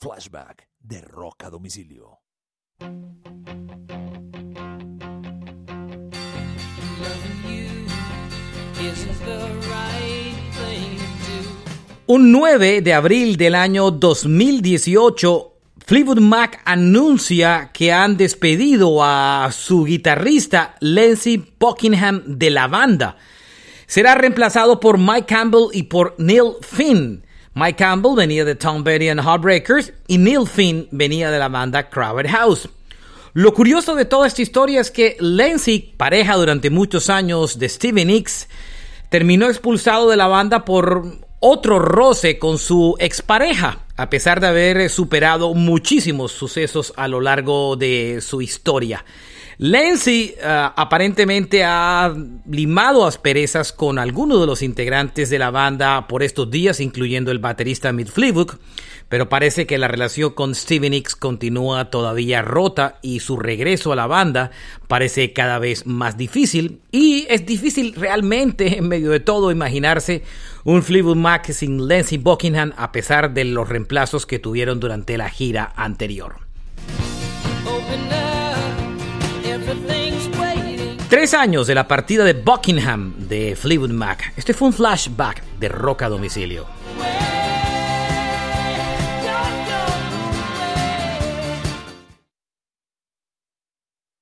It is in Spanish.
Flashback de Rock a Domicilio. Un 9 de abril del año 2018, Fleetwood Mac anuncia que han despedido a su guitarrista Lindsey Buckingham de la banda. Será reemplazado por Mike Campbell y por Neil Finn. Mike Campbell venía de Tom Petty and Heartbreakers y Neil Finn venía de la banda Crowded House. Lo curioso de toda esta historia es que Lindsey, pareja durante muchos años de Stevie Nicks, terminó expulsado de la banda por otro roce con su expareja, a pesar de haber superado muchísimos sucesos a lo largo de su historia. Lindsay uh, aparentemente ha limado asperezas con algunos de los integrantes de la banda por estos días, incluyendo el baterista Mick Fleetwood, pero parece que la relación con Stevie Nicks continúa todavía rota y su regreso a la banda parece cada vez más difícil y es difícil realmente en medio de todo imaginarse un Fleetwood Mac sin Lindsey Buckingham a pesar de los reemplazos que tuvieron durante la gira anterior. Tres años de la partida de Buckingham de Fleetwood Mac. Este fue un flashback de Rock a domicilio.